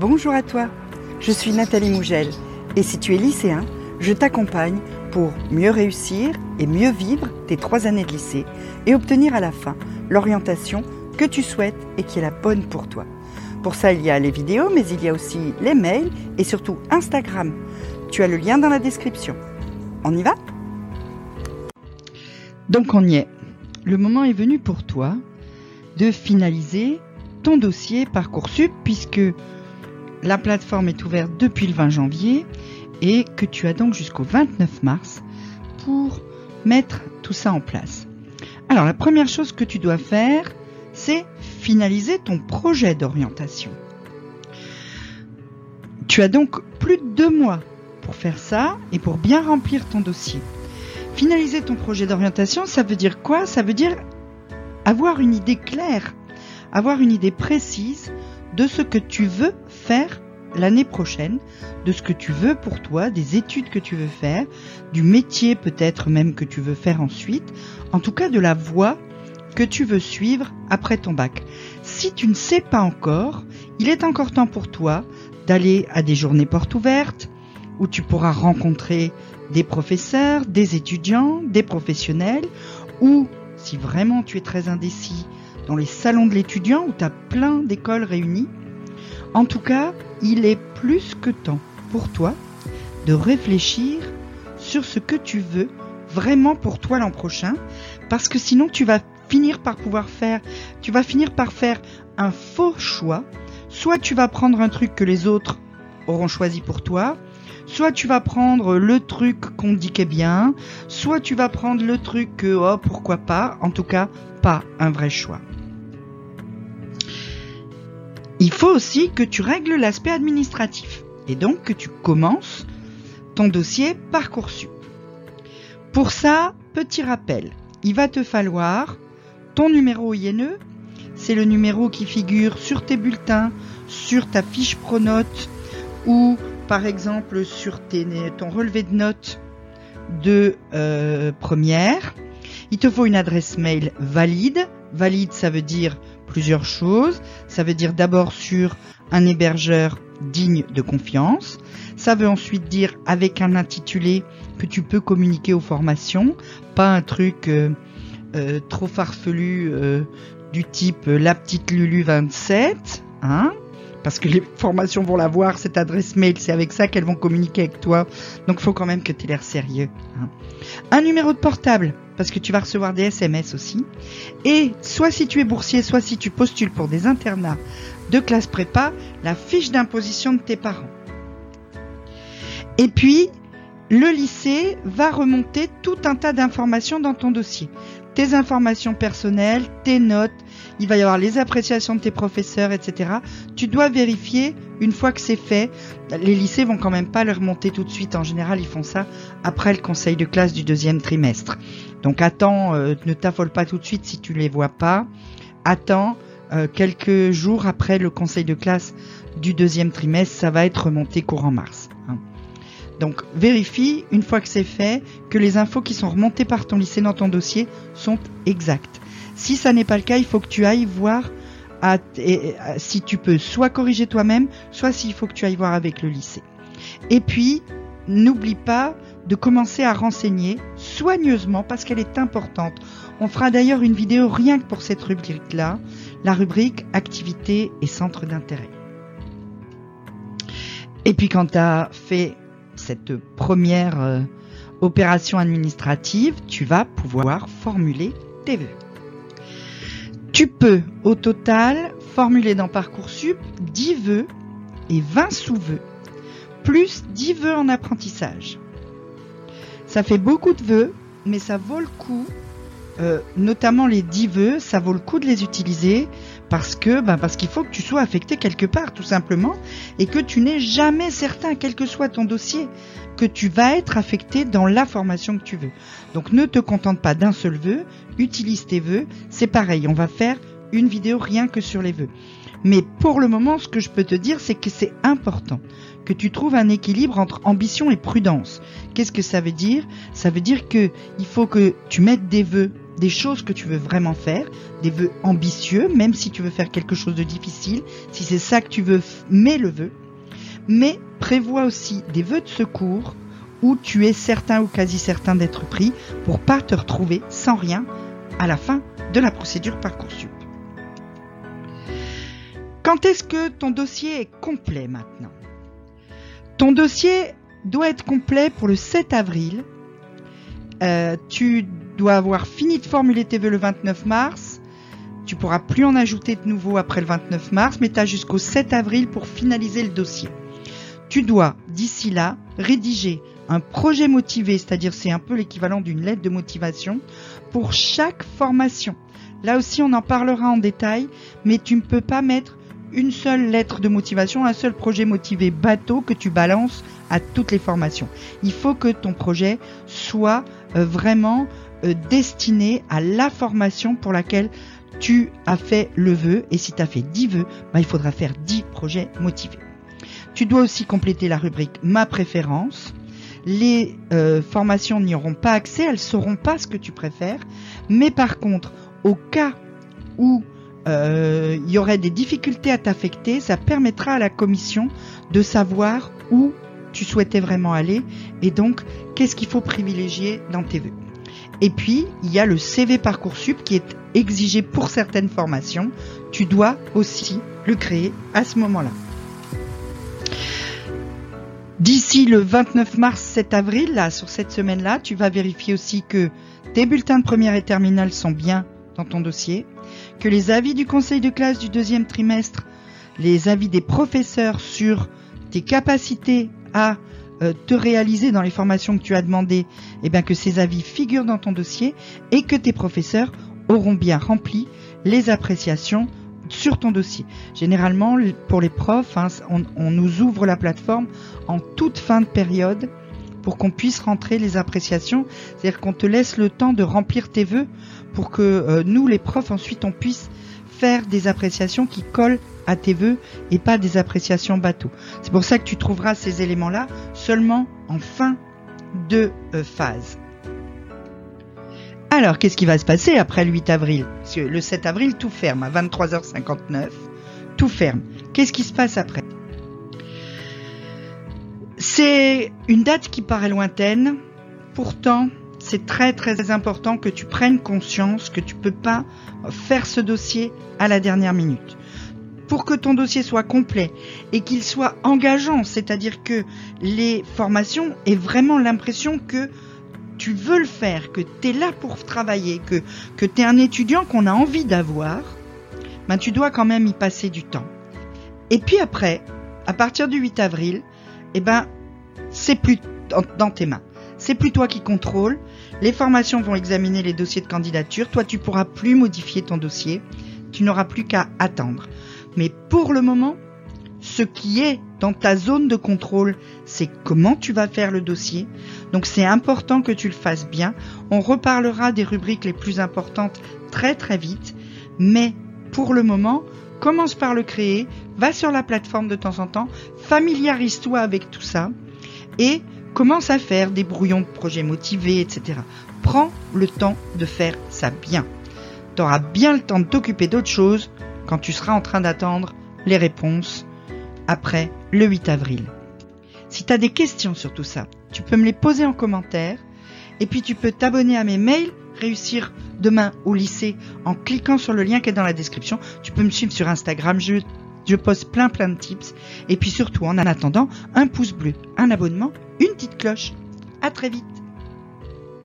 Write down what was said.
Bonjour à toi, je suis Nathalie Mougel et si tu es lycéen, je t'accompagne pour mieux réussir et mieux vivre tes trois années de lycée et obtenir à la fin l'orientation que tu souhaites et qui est la bonne pour toi. Pour ça, il y a les vidéos, mais il y a aussi les mails et surtout Instagram. Tu as le lien dans la description. On y va? Donc on y est. Le moment est venu pour toi de finaliser ton dossier Parcoursup puisque la plateforme est ouverte depuis le 20 janvier et que tu as donc jusqu'au 29 mars pour mettre tout ça en place. Alors la première chose que tu dois faire, c'est finaliser ton projet d'orientation. Tu as donc plus de deux mois pour faire ça et pour bien remplir ton dossier. Finaliser ton projet d'orientation, ça veut dire quoi? Ça veut dire avoir une idée claire, avoir une idée précise de ce que tu veux l'année prochaine, de ce que tu veux pour toi, des études que tu veux faire, du métier peut-être même que tu veux faire ensuite, en tout cas de la voie que tu veux suivre après ton bac. Si tu ne sais pas encore, il est encore temps pour toi d'aller à des journées portes ouvertes, où tu pourras rencontrer des professeurs, des étudiants, des professionnels, ou si vraiment tu es très indécis, dans les salons de l'étudiant où tu as plein d'écoles réunies. En tout cas, il est plus que temps pour toi de réfléchir sur ce que tu veux vraiment pour toi l'an prochain, parce que sinon tu vas finir par pouvoir faire, tu vas finir par faire un faux choix. Soit tu vas prendre un truc que les autres auront choisi pour toi, soit tu vas prendre le truc qu'on dit qu'est bien, soit tu vas prendre le truc que oh pourquoi pas, en tout cas pas un vrai choix. Il faut aussi que tu règles l'aspect administratif et donc que tu commences ton dossier Parcoursup. Pour ça, petit rappel, il va te falloir ton numéro INE, c'est le numéro qui figure sur tes bulletins, sur ta fiche pronote ou par exemple sur ton relevé de notes de euh, première. Il te faut une adresse mail valide. Valide, ça veut dire plusieurs choses. Ça veut dire d'abord sur un hébergeur digne de confiance. Ça veut ensuite dire avec un intitulé que tu peux communiquer aux formations, pas un truc euh, euh, trop farfelu euh, du type la petite Lulu 27, hein parce que les formations vont la voir, cette adresse mail, c'est avec ça qu'elles vont communiquer avec toi. Donc faut quand même que tu aies l'air sérieux. Hein. Un numéro de portable, parce que tu vas recevoir des SMS aussi. Et soit si tu es boursier, soit si tu postules pour des internats de classe prépa, la fiche d'imposition de tes parents. Et puis, le lycée va remonter tout un tas d'informations dans ton dossier. Tes informations personnelles, tes notes, il va y avoir les appréciations de tes professeurs, etc. Tu dois vérifier une fois que c'est fait. Les lycées vont quand même pas le remonter tout de suite. En général, ils font ça après le conseil de classe du deuxième trimestre. Donc attends, euh, ne t'affole pas tout de suite si tu les vois pas. Attends euh, quelques jours après le conseil de classe du deuxième trimestre, ça va être remonté courant mars. Donc vérifie, une fois que c'est fait, que les infos qui sont remontées par ton lycée dans ton dossier sont exactes. Si ça n'est pas le cas, il faut que tu ailles voir si tu peux soit corriger toi-même, soit s'il faut que tu ailles voir avec le lycée. Et puis, n'oublie pas de commencer à renseigner soigneusement parce qu'elle est importante. On fera d'ailleurs une vidéo rien que pour cette rubrique-là, la rubrique activité et centre d'intérêt. Et puis quand tu as fait cette première euh, opération administrative, tu vas pouvoir formuler tes vœux. Tu peux au total formuler dans Parcoursup 10 vœux et 20 sous-vœux, plus 10 vœux en apprentissage. Ça fait beaucoup de vœux, mais ça vaut le coup, euh, notamment les 10 vœux, ça vaut le coup de les utiliser parce que ben parce qu'il faut que tu sois affecté quelque part tout simplement et que tu n'es jamais certain quel que soit ton dossier que tu vas être affecté dans la formation que tu veux. Donc ne te contente pas d'un seul vœu, utilise tes vœux, c'est pareil, on va faire une vidéo rien que sur les vœux. Mais pour le moment, ce que je peux te dire, c'est que c'est important que tu trouves un équilibre entre ambition et prudence. Qu'est-ce que ça veut dire? Ça veut dire que il faut que tu mettes des vœux des choses que tu veux vraiment faire, des vœux ambitieux, même si tu veux faire quelque chose de difficile, si c'est ça que tu veux, mets le vœu. Mais prévois aussi des vœux de secours où tu es certain ou quasi certain d'être pris pour pas te retrouver sans rien à la fin de la procédure Parcoursup. Quand est-ce que ton dossier est complet maintenant? Ton dossier doit être complet pour le 7 avril. Euh, tu dois avoir fini de formuler tes vœux le 29 mars. Tu pourras plus en ajouter de nouveau après le 29 mars, mais tu as jusqu'au 7 avril pour finaliser le dossier. Tu dois, d'ici là, rédiger un projet motivé, c'est-à-dire c'est un peu l'équivalent d'une lettre de motivation pour chaque formation. Là aussi, on en parlera en détail, mais tu ne peux pas mettre une seule lettre de motivation, un seul projet motivé bateau que tu balances à toutes les formations. Il faut que ton projet soit euh, vraiment destiné à la formation pour laquelle tu as fait le vœu. Et si tu as fait 10 vœux, bah, il faudra faire 10 projets motivés. Tu dois aussi compléter la rubrique Ma préférence. Les euh, formations n'y auront pas accès, elles ne sauront pas ce que tu préfères. Mais par contre, au cas où euh, il y aurait des difficultés à t'affecter, ça permettra à la commission de savoir où tu souhaitais vraiment aller et donc qu'est-ce qu'il faut privilégier dans tes vœux? Et puis, il y a le CV Parcoursup qui est exigé pour certaines formations. Tu dois aussi le créer à ce moment-là. D'ici le 29 mars, 7 avril, là, sur cette semaine-là, tu vas vérifier aussi que tes bulletins de première et terminale sont bien dans ton dossier, que les avis du conseil de classe du deuxième trimestre, les avis des professeurs sur tes capacités à euh, te réaliser dans les formations que tu as demandées, eh bien que ces avis figurent dans ton dossier et que tes professeurs auront bien rempli les appréciations sur ton dossier. Généralement, pour les profs, hein, on, on, nous ouvre la plateforme en toute fin de période pour qu'on puisse rentrer les appréciations. C'est-à-dire qu'on te laisse le temps de remplir tes vœux pour que euh, nous, les profs, ensuite, on puisse faire des appréciations qui collent à tes vœux et pas des appréciations bateau. C'est pour ça que tu trouveras ces éléments-là seulement en fin de euh, phase. Alors, qu'est-ce qui va se passer après le 8 avril? Parce que le 7 avril, tout ferme à 23h59. Tout ferme. Qu'est-ce qui se passe après? C'est une date qui paraît lointaine, pourtant c'est très très important que tu prennes conscience que tu peux pas faire ce dossier à la dernière minute. Pour que ton dossier soit complet et qu'il soit engageant, c'est-à-dire que les formations aient vraiment l'impression que tu veux le faire, que tu es là pour travailler, que, que tu es un étudiant qu'on a envie d'avoir, ben tu dois quand même y passer du temps. Et puis après, à partir du 8 avril, eh ben, c'est plus dans tes mains. C'est plus toi qui contrôle. Les formations vont examiner les dossiers de candidature. Toi, tu pourras plus modifier ton dossier. Tu n'auras plus qu'à attendre. Mais pour le moment, ce qui est dans ta zone de contrôle, c'est comment tu vas faire le dossier. Donc c'est important que tu le fasses bien. On reparlera des rubriques les plus importantes très très vite. Mais pour le moment, commence par le créer, va sur la plateforme de temps en temps, familiarise-toi avec tout ça et commence à faire des brouillons de projets motivés, etc. Prends le temps de faire ça bien. Tu auras bien le temps de t'occuper d'autres choses quand tu seras en train d'attendre les réponses après le 8 avril. Si tu as des questions sur tout ça, tu peux me les poser en commentaire et puis tu peux t'abonner à mes mails, réussir demain au lycée en cliquant sur le lien qui est dans la description. Tu peux me suivre sur Instagram, je, je poste plein plein de tips. Et puis surtout, en attendant, un pouce bleu, un abonnement, une petite cloche. À très vite